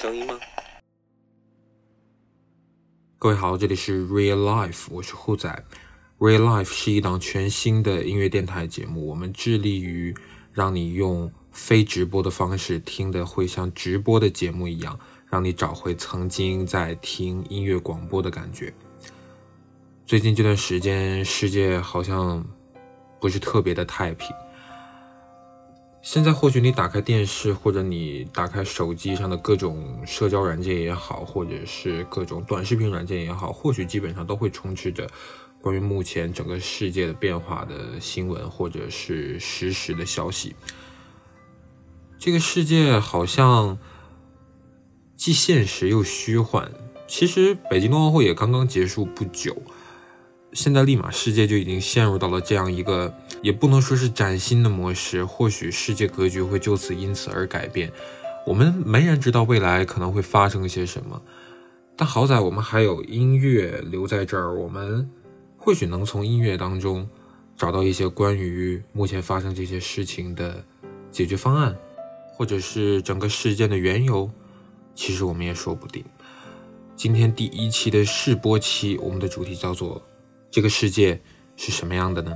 声音吗？各位好，这里是 Real Life，我是虎仔。Real Life 是一档全新的音乐电台节目，我们致力于让你用非直播的方式听得会像直播的节目一样，让你找回曾经在听音乐广播的感觉。最近这段时间，世界好像不是特别的太平。现在或许你打开电视，或者你打开手机上的各种社交软件也好，或者是各种短视频软件也好，或许基本上都会充斥着关于目前整个世界的变化的新闻，或者是实时的消息。这个世界好像既现实又虚幻。其实北京冬奥会也刚刚结束不久。现在立马世界就已经陷入到了这样一个，也不能说是崭新的模式，或许世界格局会就此因此而改变。我们没人知道未来可能会发生些什么，但好在我们还有音乐留在这儿，我们或许能从音乐当中找到一些关于目前发生这些事情的解决方案，或者是整个事件的缘由。其实我们也说不定。今天第一期的试播期，我们的主题叫做。这个世界是什么样的呢？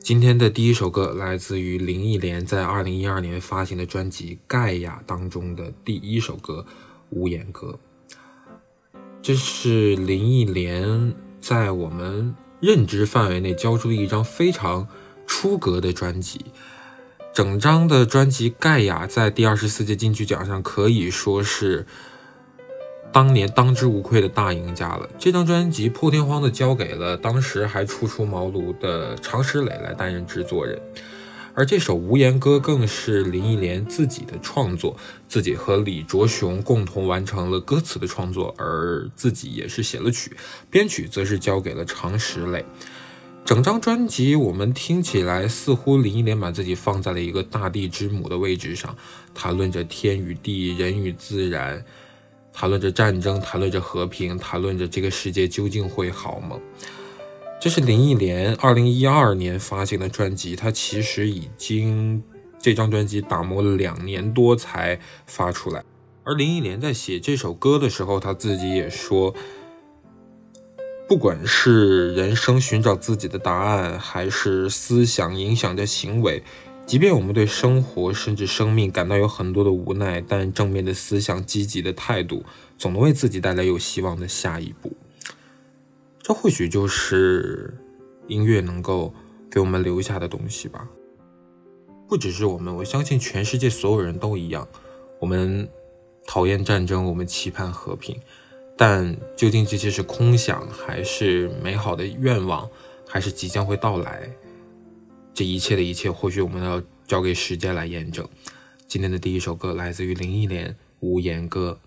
今天的第一首歌来自于林忆莲在二零一二年发行的专辑《盖亚》当中的第一首歌《无言歌》。这是林忆莲在我们认知范围内交出的一张非常出格的专辑。整张的专辑《盖亚》在第二十四届金曲奖上可以说是。当年当之无愧的大赢家了。这张专辑破天荒的交给了当时还初出茅庐的常石磊来担任制作人，而这首《无言歌》更是林忆莲自己的创作，自己和李卓雄共同完成了歌词的创作，而自己也是写了曲，编曲则是交给了常石磊。整张专辑我们听起来似乎林忆莲把自己放在了一个大地之母的位置上，谈论着天与地、人与自然。谈论着战争，谈论着和平，谈论着这个世界究竟会好吗？这是林忆莲二零一二年发行的专辑，她其实已经这张专辑打磨了两年多才发出来。而林忆莲在写这首歌的时候，她自己也说，不管是人生寻找自己的答案，还是思想影响着行为。即便我们对生活甚至生命感到有很多的无奈，但正面的思想、积极的态度，总能为自己带来有希望的下一步。这或许就是音乐能够给我们留下的东西吧。不只是我们，我相信全世界所有人都一样。我们讨厌战争，我们期盼和平，但究竟这些是空想，还是美好的愿望，还是即将会到来？这一切的一切，或许我们要交给时间来验证。今天的第一首歌来自于林忆莲《无言歌》。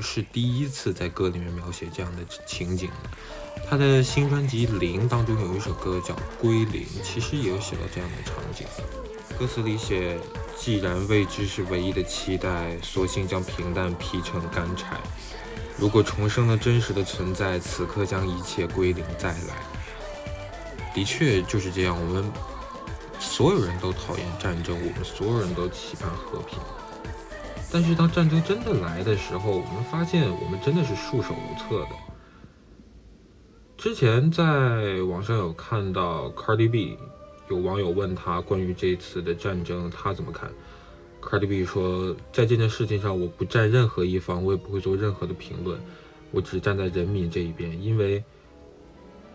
是第一次在歌里面描写这样的情景。他的新专辑《零》当中有一首歌叫《归零》，其实也有写到这样的场景。歌词里写：“既然未知是唯一的期待，索性将平淡劈成干柴。如果重生了真实的存在，此刻将一切归零再来。”的确就是这样，我们所有人都讨厌战争，我们所有人都期盼和平。但是当战争真的来的时候，我们发现我们真的是束手无策的。之前在网上有看到 Cardi B，有网友问他关于这次的战争他怎么看，Cardi B 说，在这件事情上我不站任何一方，我也不会做任何的评论，我只站在人民这一边，因为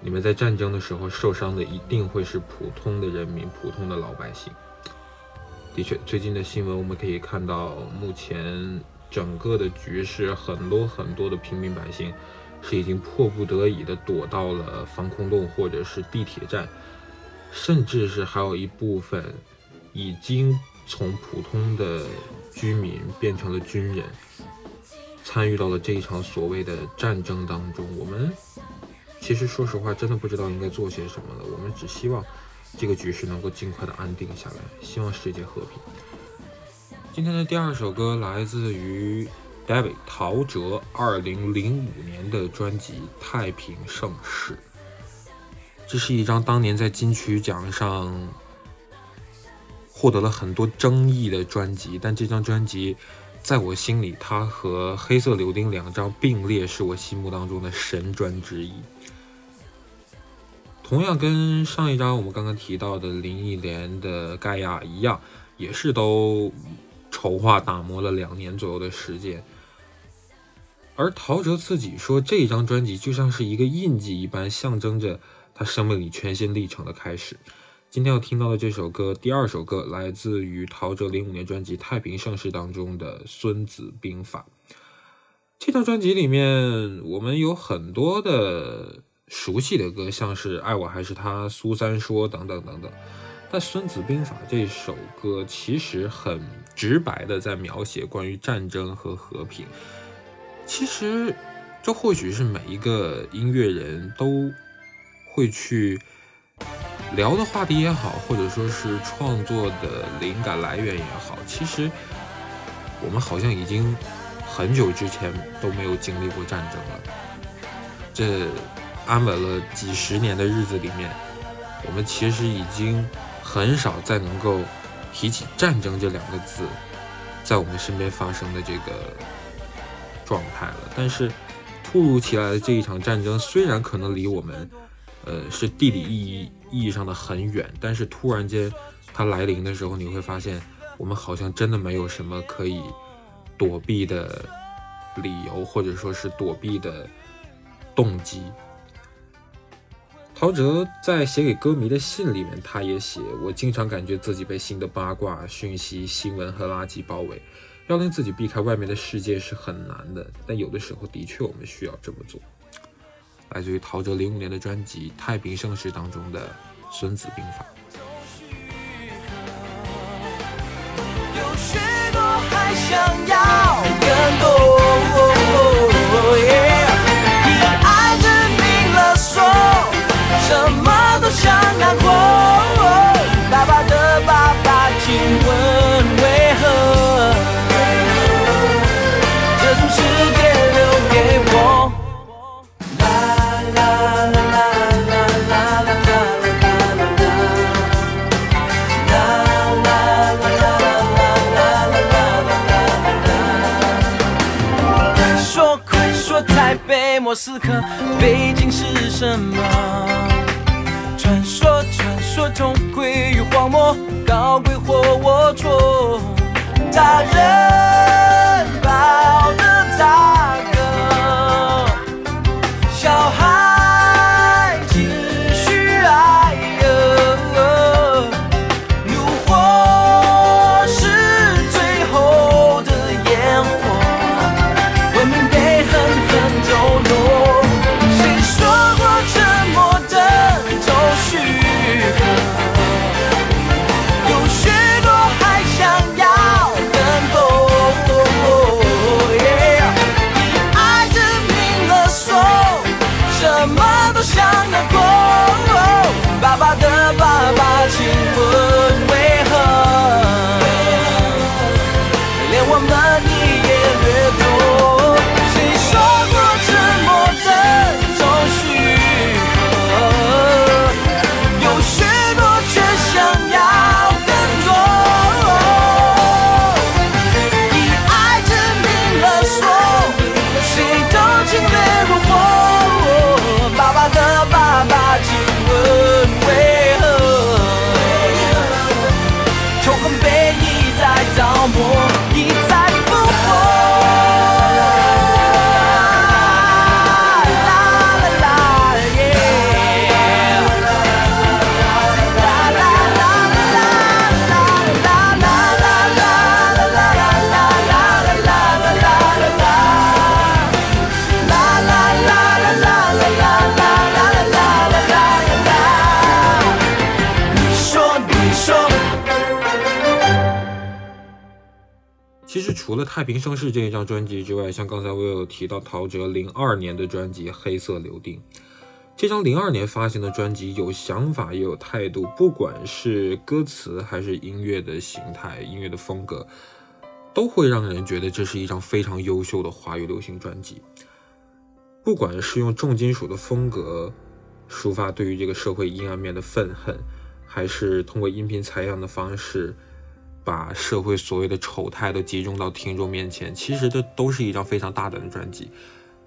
你们在战争的时候受伤的一定会是普通的人民，普通的老百姓。的确，最近的新闻我们可以看到，目前整个的局势，很多很多的平民百姓是已经迫不得已的躲到了防空洞或者是地铁站，甚至是还有一部分已经从普通的居民变成了军人，参与到了这一场所谓的战争当中。我们其实说实话，真的不知道应该做些什么了。我们只希望。这个局势能够尽快的安定下来，希望世界和平。今天的第二首歌来自于 David 陶喆二零零五年的专辑《太平盛世》。这是一张当年在金曲奖上获得了很多争议的专辑，但这张专辑在我心里，它和《黑色柳丁》两张并列，是我心目当中的神专之一。同样跟上一张我们刚刚提到的林忆莲的《盖亚》一样，也是都筹划打磨了两年左右的时间。而陶喆自己说，这张专辑就像是一个印记一般，象征着他生命里全新历程的开始。今天要听到的这首歌，第二首歌来自于陶喆零五年专辑《太平盛世》当中的《孙子兵法》。这张专辑里面，我们有很多的。熟悉的歌，像是《爱我还是他》《苏三说》等等等等，但《孙子兵法》这首歌其实很直白的在描写关于战争和和平。其实，这或许是每一个音乐人都会去聊的话题也好，或者说是创作的灵感来源也好。其实，我们好像已经很久之前都没有经历过战争了。这。安稳了几十年的日子里面，我们其实已经很少再能够提起战争这两个字在我们身边发生的这个状态了。但是，突如其来的这一场战争，虽然可能离我们，呃，是地理意义意义上的很远，但是突然间它来临的时候，你会发现，我们好像真的没有什么可以躲避的理由，或者说是躲避的动机。陶喆在写给歌迷的信里面，他也写：“我经常感觉自己被新的八卦、讯息、新闻和垃圾包围，要令自己避开外面的世界是很难的。但有的时候，的确我们需要这么做。”来自于陶喆零五年的专辑《太平盛世》当中的《孙子兵法》。有许多还想要此刻背景，是什么？传说传说痛归于荒漠，高贵或龌龊，大人其实除了《太平盛世》这一张专辑之外，像刚才我有提到陶喆零二年的专辑《黑色柳丁》，这张零二年发行的专辑有想法也有态度，不管是歌词还是音乐的形态、音乐的风格，都会让人觉得这是一张非常优秀的华语流行专辑。不管是用重金属的风格抒发对于这个社会阴暗面的愤恨，还是通过音频采样的方式。把社会所谓的丑态都集中到听众面前，其实这都是一张非常大胆的专辑。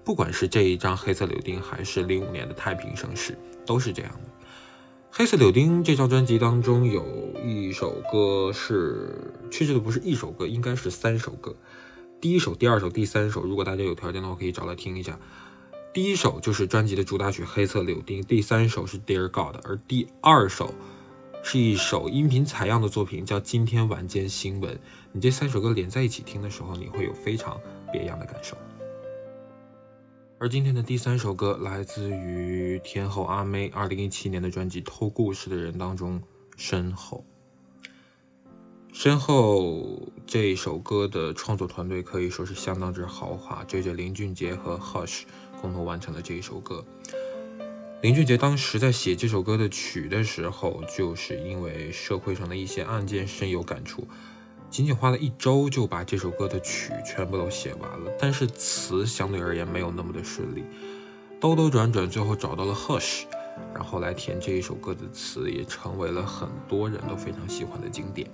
不管是这一张《黑色柳丁》，还是零五年的《太平盛世》，都是这样的。《黑色柳丁》这张专辑当中有一首歌是，确实的不是一首歌，应该是三首歌。第一首、第二首、第三首，如果大家有条件的话，可以找来听一下。第一首就是专辑的主打曲《黑色柳丁》，第三首是《Dear God》，而第二首。是一首音频采样的作品，叫《今天晚间新闻》。你这三首歌连在一起听的时候，你会有非常别样的感受。而今天的第三首歌来自于天后阿妹2017年的专辑《偷故事的人》当中，《身后》。身后这首歌的创作团队可以说是相当之豪华，J J 林俊杰和 Hush 共同完成了这一首歌。林俊杰当时在写这首歌的曲的时候，就是因为社会上的一些案件深有感触，仅仅花了一周就把这首歌的曲全部都写完了。但是词相对而言没有那么的顺利，兜兜转转，最后找到了 Hush，然后来填这一首歌的词，也成为了很多人都非常喜欢的经典。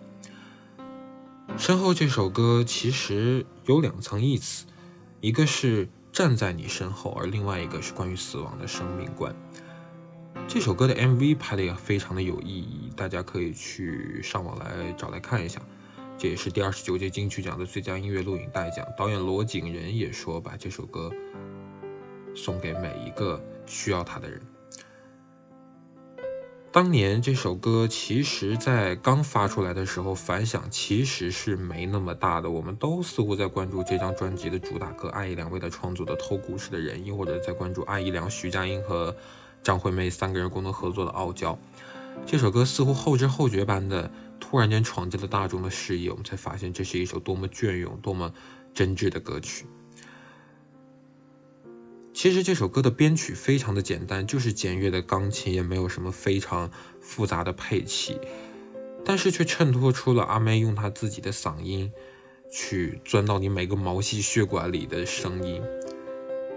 身后这首歌其实有两层意思，一个是。站在你身后，而另外一个是关于死亡的生命观。这首歌的 MV 拍的也非常的有意义，大家可以去上网来找来看一下。这也是第二十九届金曲奖的最佳音乐录影带奖。导演罗景仁也说，把这首歌送给每一个需要他的人。当年这首歌其实，在刚发出来的时候，反响其实是没那么大的。我们都似乎在关注这张专辑的主打歌爱一良为他创作的《偷故事的人》，又或者在关注爱一良、徐佳莹和张惠妹三个人共同合作的《傲娇》。这首歌似乎后知后觉般的突然间闯进了大众的视野，我们才发现这是一首多么隽永、多么真挚的歌曲。其实这首歌的编曲非常的简单，就是简约的钢琴，也没有什么非常复杂的配器，但是却衬托出了阿妹用她自己的嗓音去钻到你每个毛细血管里的声音。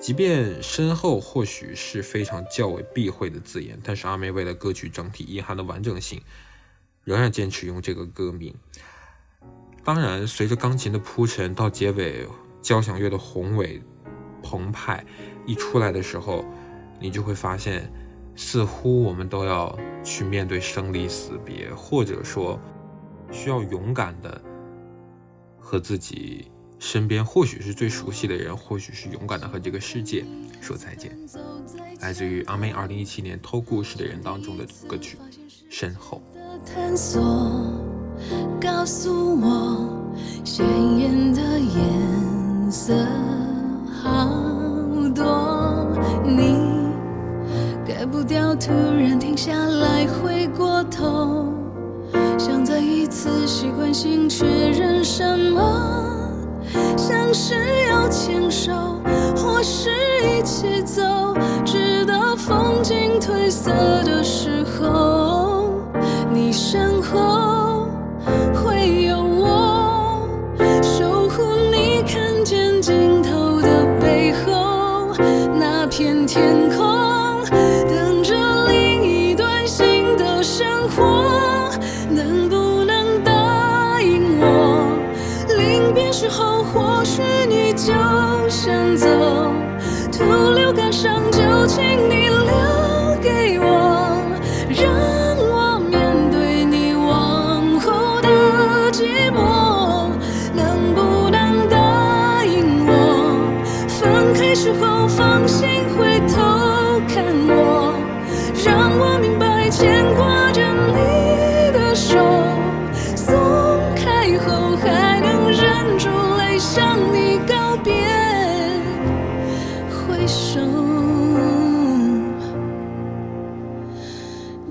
即便身后或许是非常较为避讳的字眼，但是阿妹为了歌曲整体意涵的完整性，仍然坚持用这个歌名。当然，随着钢琴的铺陈到结尾，交响乐的宏伟澎湃。一出来的时候，你就会发现，似乎我们都要去面对生离死别，或者说，需要勇敢的和自己身边或许是最熟悉的人，或许是勇敢的和这个世界说再见。来自于阿妹二零一七年《偷故事的人》当中的歌曲《身后》。告诉我鲜艳的颜色多，你改不掉，突然停下来，回过头，想再一次习惯性确认什么，像是要牵手，或是一起走，直到风景褪色的时候，你身后天空。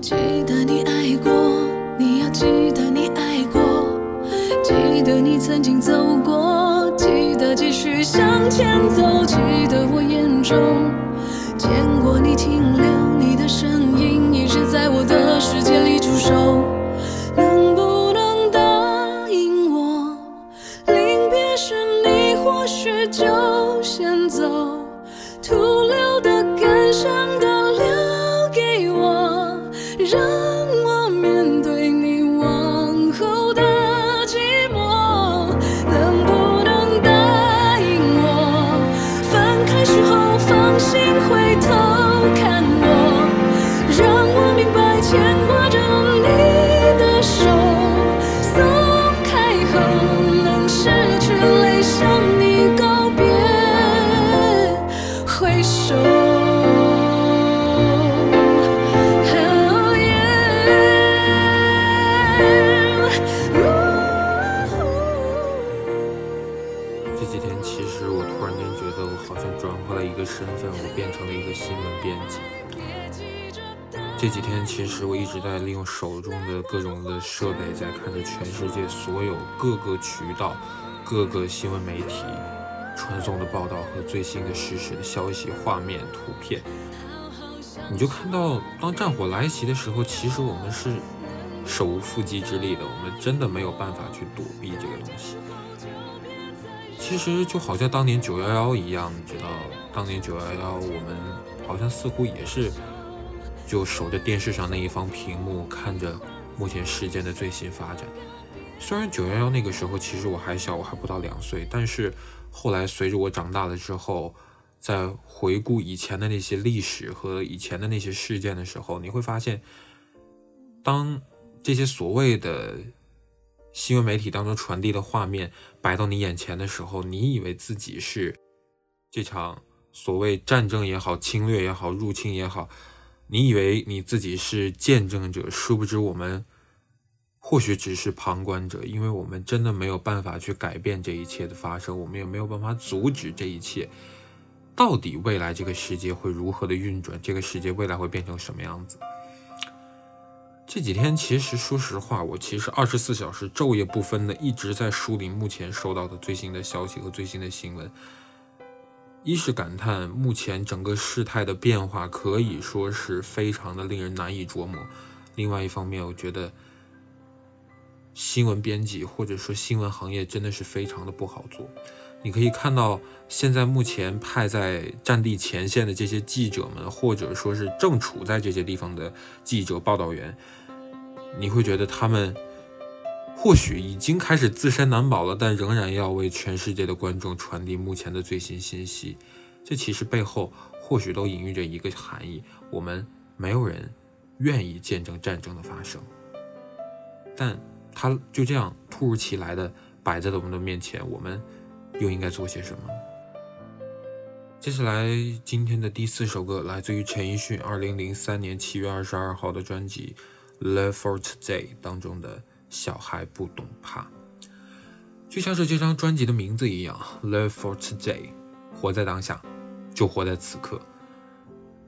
记得你爱过你要记得你爱过。记得你曾经走过记得继续向前走记得我眼中见过你停留你的身一个新闻编辑。这几天其实我一直在利用手中的各种的设备，在看着全世界所有各个渠道、各个新闻媒体传送的报道和最新的实时的消息、画面、图片。你就看到，当战火来袭的时候，其实我们是手无缚鸡之力的，我们真的没有办法去躲避这个东西。其实就好像当年九幺幺一样，你知道，当年九幺幺，我们好像似乎也是就守着电视上那一方屏幕，看着目前事件的最新发展。虽然九幺幺那个时候其实我还小，我还不到两岁，但是后来随着我长大了之后，在回顾以前的那些历史和以前的那些事件的时候，你会发现，当这些所谓的新闻媒体当中传递的画面摆到你眼前的时候，你以为自己是这场所谓战争也好、侵略也好、入侵也好，你以为你自己是见证者，殊不知我们或许只是旁观者，因为我们真的没有办法去改变这一切的发生，我们也没有办法阻止这一切。到底未来这个世界会如何的运转？这个世界未来会变成什么样子？这几天其实说实话，我其实二十四小时昼夜不分的一直在梳理目前收到的最新的消息和最新的新闻。一是感叹目前整个事态的变化可以说是非常的令人难以琢磨，另外一方面，我觉得新闻编辑或者说新闻行业真的是非常的不好做。你可以看到，现在目前派在战地前线的这些记者们，或者说是正处在这些地方的记者、报道员，你会觉得他们或许已经开始自身难保了，但仍然要为全世界的观众传递目前的最新信息。这其实背后或许都隐喻着一个含义：我们没有人愿意见证战争的发生，但它就这样突如其来的摆在了我们的面前，我们。又应该做些什么？接下来，今天的第四首歌来自于陈奕迅二零零三年七月二十二号的专辑《Live for Today》当中的《小孩不懂怕》，就像是这张专辑的名字一样，《Live for Today》，活在当下，就活在此刻。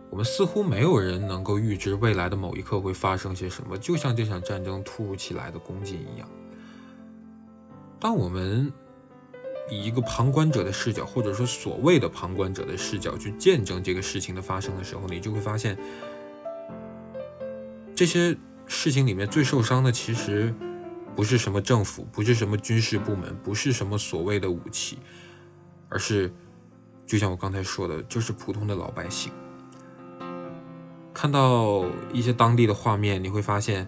我们似乎没有人能够预知未来的某一刻会发生些什么，就像这场战争突如其来的攻击一样。当我们以一个旁观者的视角，或者说所谓的旁观者的视角去见证这个事情的发生的时候，你就会发现，这些事情里面最受伤的其实不是什么政府，不是什么军事部门，不是什么所谓的武器，而是就像我刚才说的，就是普通的老百姓。看到一些当地的画面，你会发现，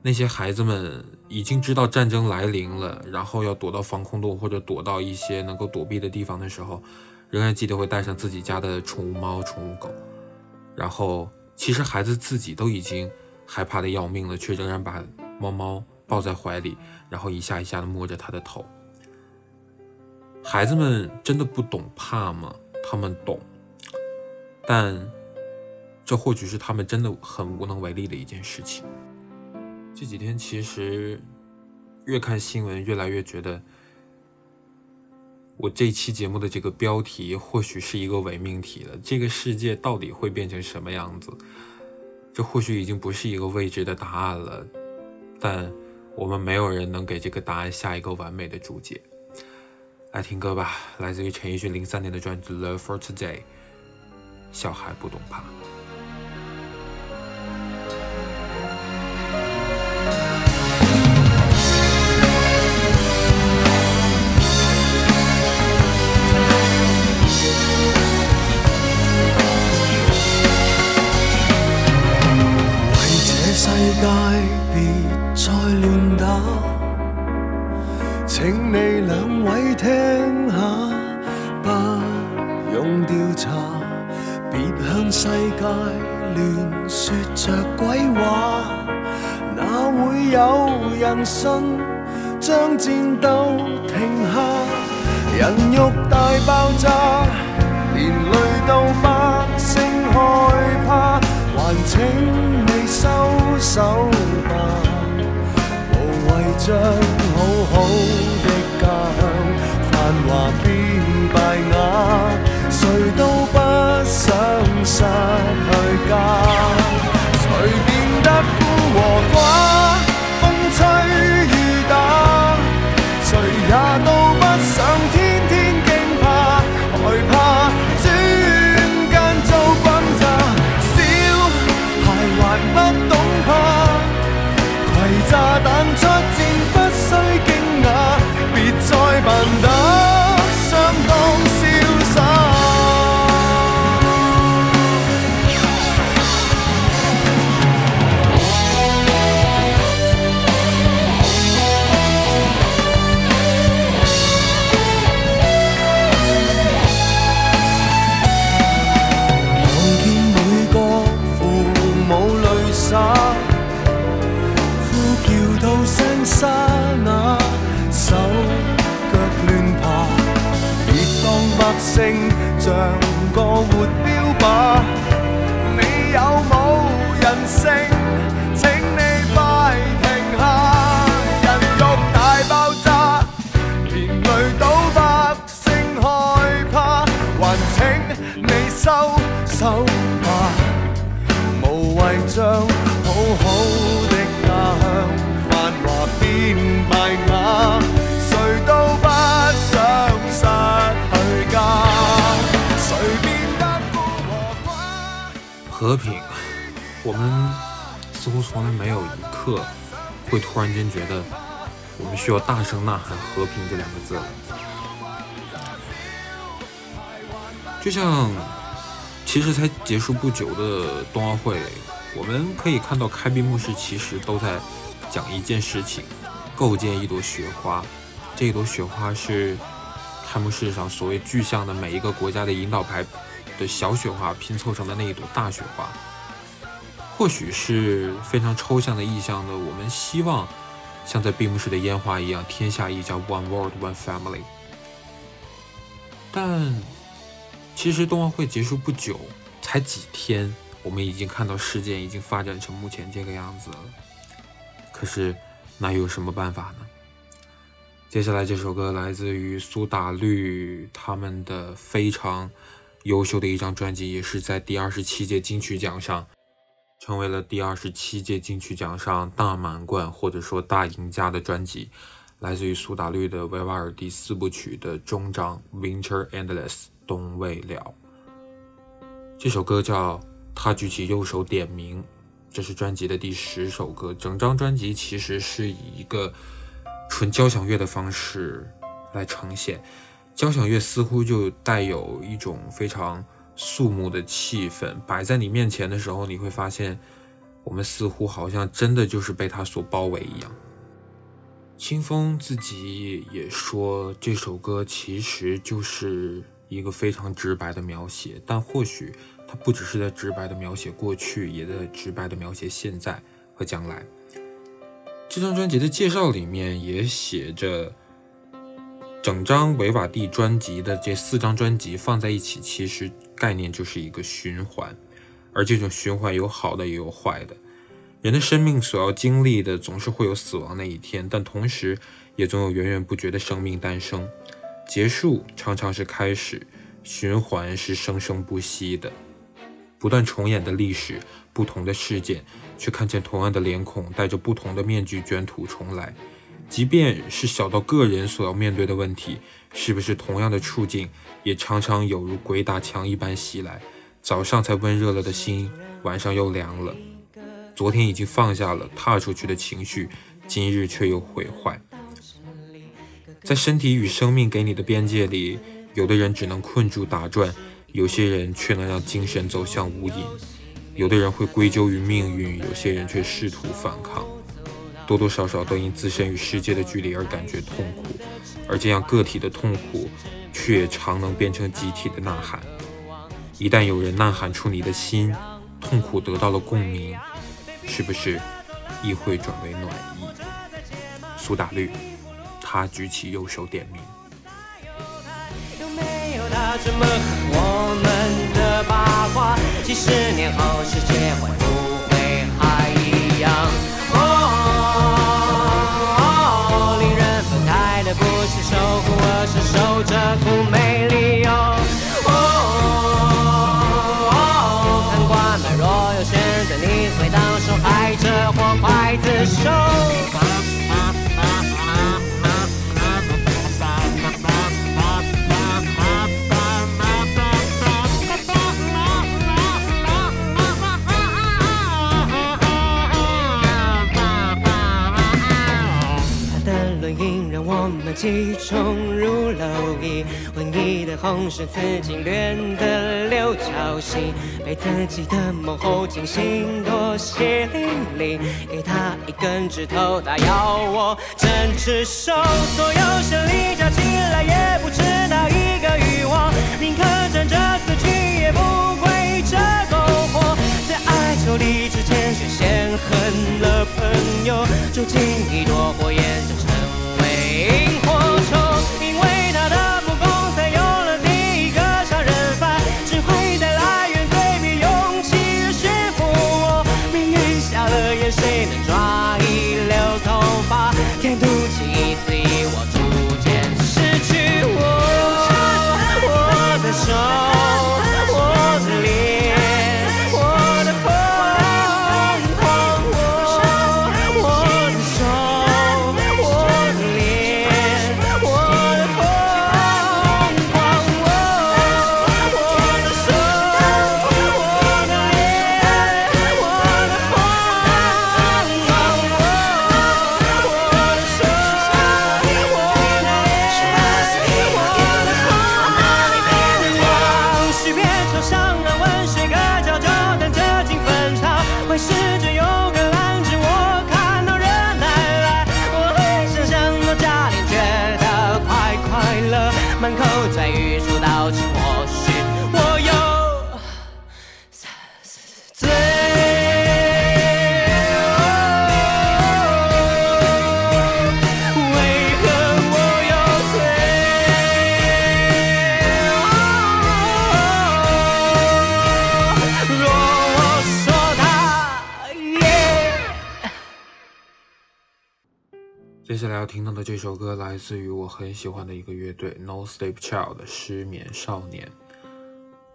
那些孩子们。已经知道战争来临了，然后要躲到防空洞或者躲到一些能够躲避的地方的时候，仍然记得会带上自己家的宠物猫、宠物狗。然后，其实孩子自己都已经害怕的要命了，却仍然把猫猫抱在怀里，然后一下一下的摸着他的头。孩子们真的不懂怕吗？他们懂，但这或许是他们真的很无能为力的一件事情。这几天其实越看新闻，越来越觉得我这期节目的这个标题或许是一个伪命题了。这个世界到底会变成什么样子？这或许已经不是一个未知的答案了，但我们没有人能给这个答案下一个完美的注解。来听歌吧，来自于陈奕迅零三年的专辑《Love for Today》，小孩不懂怕。为这世界请你两位听下，不用调查，别向世界乱说着鬼话，哪会有人信？将战斗停下，人肉大爆炸，连累到百姓害怕，还请你收手吧。将好好的家乡繁华像个活和平，我们似乎从来没有一刻会突然间觉得我们需要大声呐喊“和平”这两个字。就像其实才结束不久的冬奥会，我们可以看到开闭幕式其实都在讲一件事情：构建一朵雪花。这一朵雪花是开幕式上所谓具象的每一个国家的引导牌。的小雪花拼凑成的那一朵大雪花，或许是非常抽象的意象的。我们希望像在闭幕式的烟花一样，天下一家，One World, One Family。但其实冬奥会结束不久，才几天，我们已经看到事件已经发展成目前这个样子了。可是那又有什么办法呢？接下来这首歌来自于苏打绿他们的非常。优秀的一张专辑，也是在第二十七届金曲奖上成为了第二十七届金曲奖上大满贯或者说大赢家的专辑，来自于苏打绿的维瓦尔第四部曲的终章《Winter Endless》冬未了。这首歌叫《他举起右手点名》，这是专辑的第十首歌。整张专辑其实是以一个纯交响乐的方式来呈现。交响乐似乎就带有一种非常肃穆的气氛，摆在你面前的时候，你会发现，我们似乎好像真的就是被它所包围一样。清风自己也说，这首歌其实就是一个非常直白的描写，但或许它不只是在直白的描写过去，也在直白的描写现在和将来。这张专辑的介绍里面也写着。整张维瓦蒂专辑的这四张专辑放在一起，其实概念就是一个循环，而这种循环有好的也有坏的。人的生命所要经历的总是会有死亡那一天，但同时也总有源源不绝的生命诞生。结束常常是开始，循环是生生不息的，不断重演的历史，不同的事件，却看见同样的脸孔，戴着不同的面具，卷土重来。即便是小到个人所要面对的问题，是不是同样的处境，也常常有如鬼打墙一般袭来？早上才温热了的心，晚上又凉了。昨天已经放下了踏出去的情绪，今日却又毁坏。在身体与生命给你的边界里，有的人只能困住打转，有些人却能让精神走向无垠。有的人会归咎于命运，有些人却试图反抗。多多少少都因自身与世界的距离而感觉痛苦，而这样个体的痛苦，却常能变成集体的呐喊。一旦有人呐喊出你的心，痛苦得到了共鸣。是不是亦会转为暖意？苏打绿，他举起右手点名。几十年后，世子手？他的轮影让我们记忆冲入蝼蚁，瘟疫的红是刺金莲的六角星，被自己的梦后惊醒，多血淋淋，给他一根指头，他要我整只手，所有胜利加起来也不止那一个欲望，宁可站着死去，也不跪着苟活，在爱仇理之间却先恨了朋友，住进一朵火焰就成为萤火虫，接下来要听到的这首歌来自于我很喜欢的一个乐队 No Sleep Child 的失眠少年。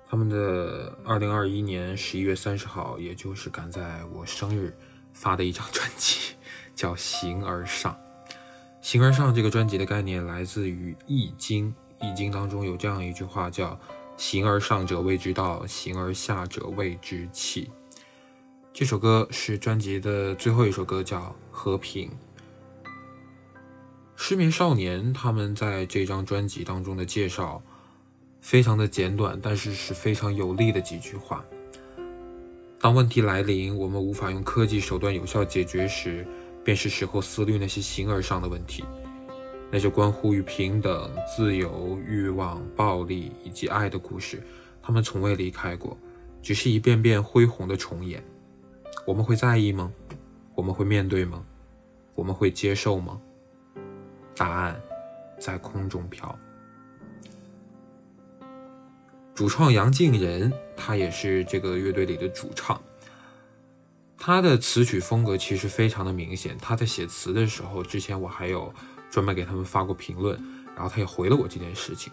他们的二零二一年十一月三十号，也就是赶在我生日发的一张专辑，叫《形而上》。《形而上》这个专辑的概念来自于《易经》，《易经》当中有这样一句话叫“形而上者谓之道，形而下者谓之器”。这首歌是专辑的最后一首歌，叫《和平》。失眠少年他们在这张专辑当中的介绍非常的简短，但是是非常有力的几句话。当问题来临，我们无法用科技手段有效解决时，便是时候思虑那些形而上的问题，那些关乎于平等、自由、欲望、暴力以及爱的故事，他们从未离开过，只是一遍遍恢宏的重演。我们会在意吗？我们会面对吗？我们会接受吗？答案在空中飘。主创杨敬仁，他也是这个乐队里的主唱。他的词曲风格其实非常的明显。他在写词的时候，之前我还有专门给他们发过评论，然后他也回了我这件事情。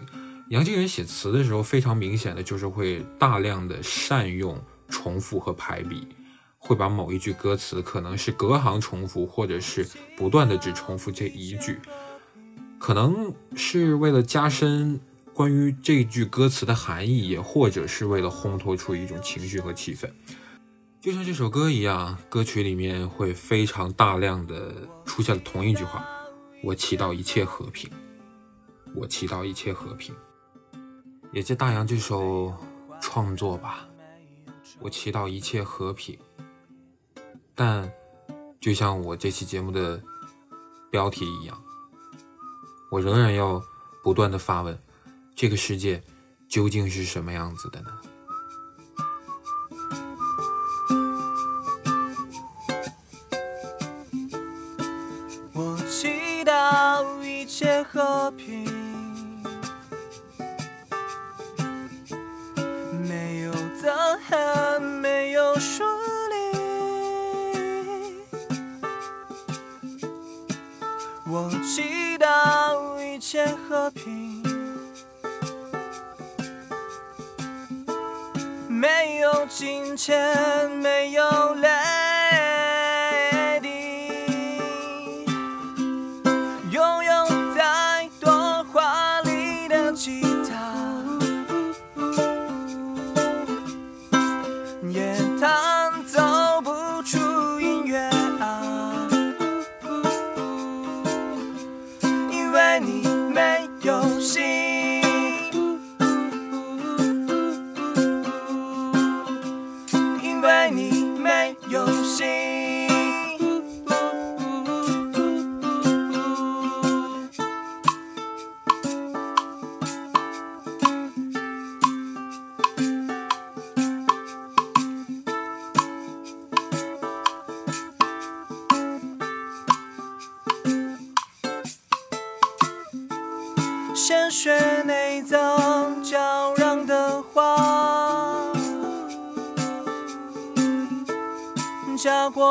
杨敬仁写词的时候，非常明显的就是会大量的善用重复和排比，会把某一句歌词可能是隔行重复，或者是不断的只重复这一句，可能是为了加深关于这句歌词的含义，也或者是为了烘托出一种情绪和气氛。就像这首歌一样，歌曲里面会非常大量的出现了同一句话：“我祈祷一切和平，我祈祷一切和平。”也借大洋这首创作吧，我祈祷一切和平。但，就像我这期节目的标题一样，我仍然要不断的发问：这个世界究竟是什么样子的呢？我祈祷一切和平，没有责恨，没有疏离。我祈要一切和平，没有金钱，没有泪。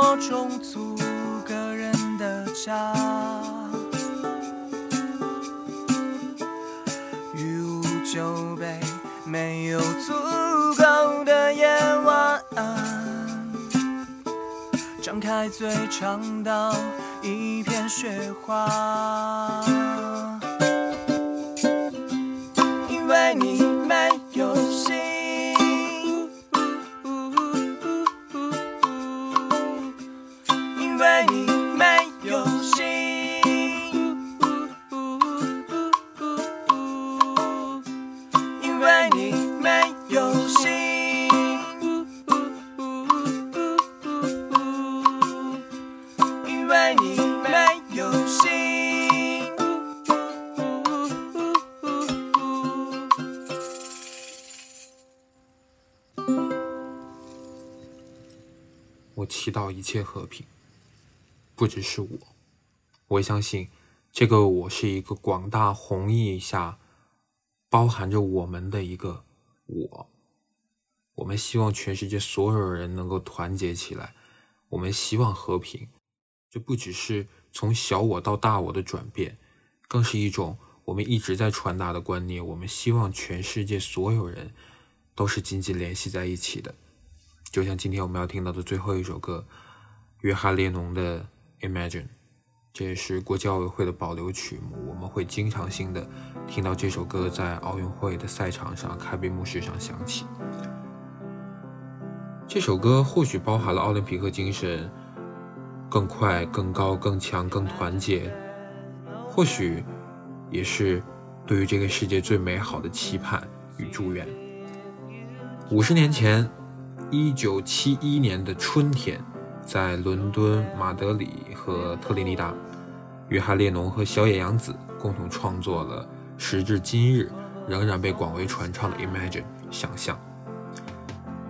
家国种族个人的家，鱼无酒杯，没有足够的夜晚。张开嘴尝到一片雪花。我祈祷一切和平，不只是我，我相信这个我是一个广大弘义下包含着我们的一个我。我们希望全世界所有人能够团结起来，我们希望和平。这不只是从小我到大我的转变，更是一种我们一直在传达的观念。我们希望全世界所有人都是紧紧联系在一起的。就像今天我们要听到的最后一首歌，约翰列侬的《Imagine》，这也是国际奥委会的保留曲目。我们会经常性的听到这首歌在奥运会的赛场上、开闭幕式上响起。这首歌或许包含了奥林匹克精神，更快、更高、更强、更团结，或许也是对于这个世界最美好的期盼与祝愿。五十年前。一九七一年的春天，在伦敦、马德里和特立尼达，约翰列侬和小野洋子共同创作了时至今日仍然被广为传唱的《Imagine》想象。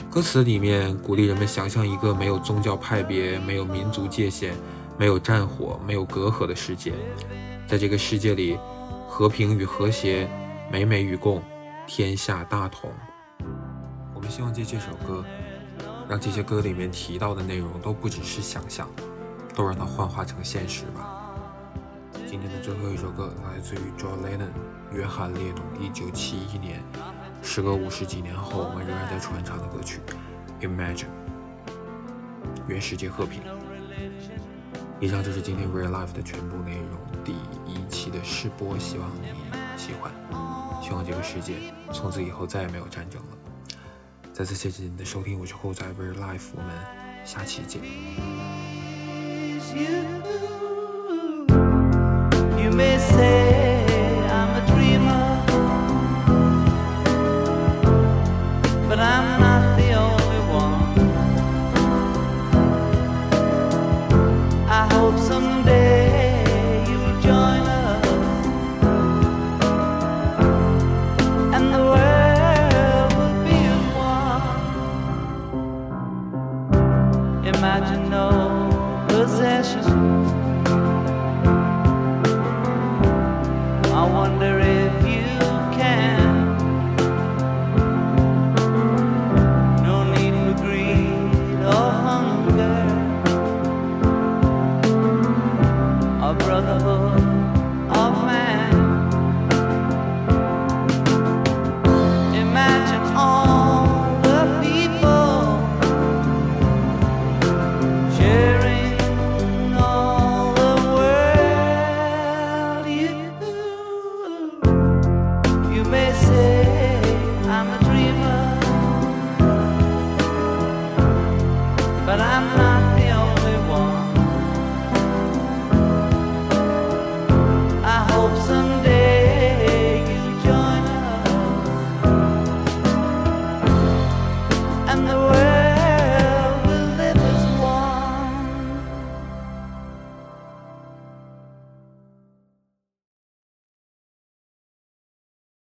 歌词里面鼓励人们想象一个没有宗教派别、没有民族界限、没有战火、没有隔阂的世界，在这个世界里，和平与和谐，美美与共，天下大同。我们希望借这首歌。让这些歌里面提到的内容都不只是想象，都让它幻化成现实吧。今天的最后一首歌来自于 John Lennon，约翰列侬，一九七一年，时隔五十几年后，我们仍然在传唱的歌曲《Imagine》，愿世界和平。以上就是今天 Real Life 的全部内容，第一期的试播，希望你喜欢。希望这个世界从此以后再也没有战争了。再次谢谢您的收听，我是 Hold 在 Real Life，我们下期见。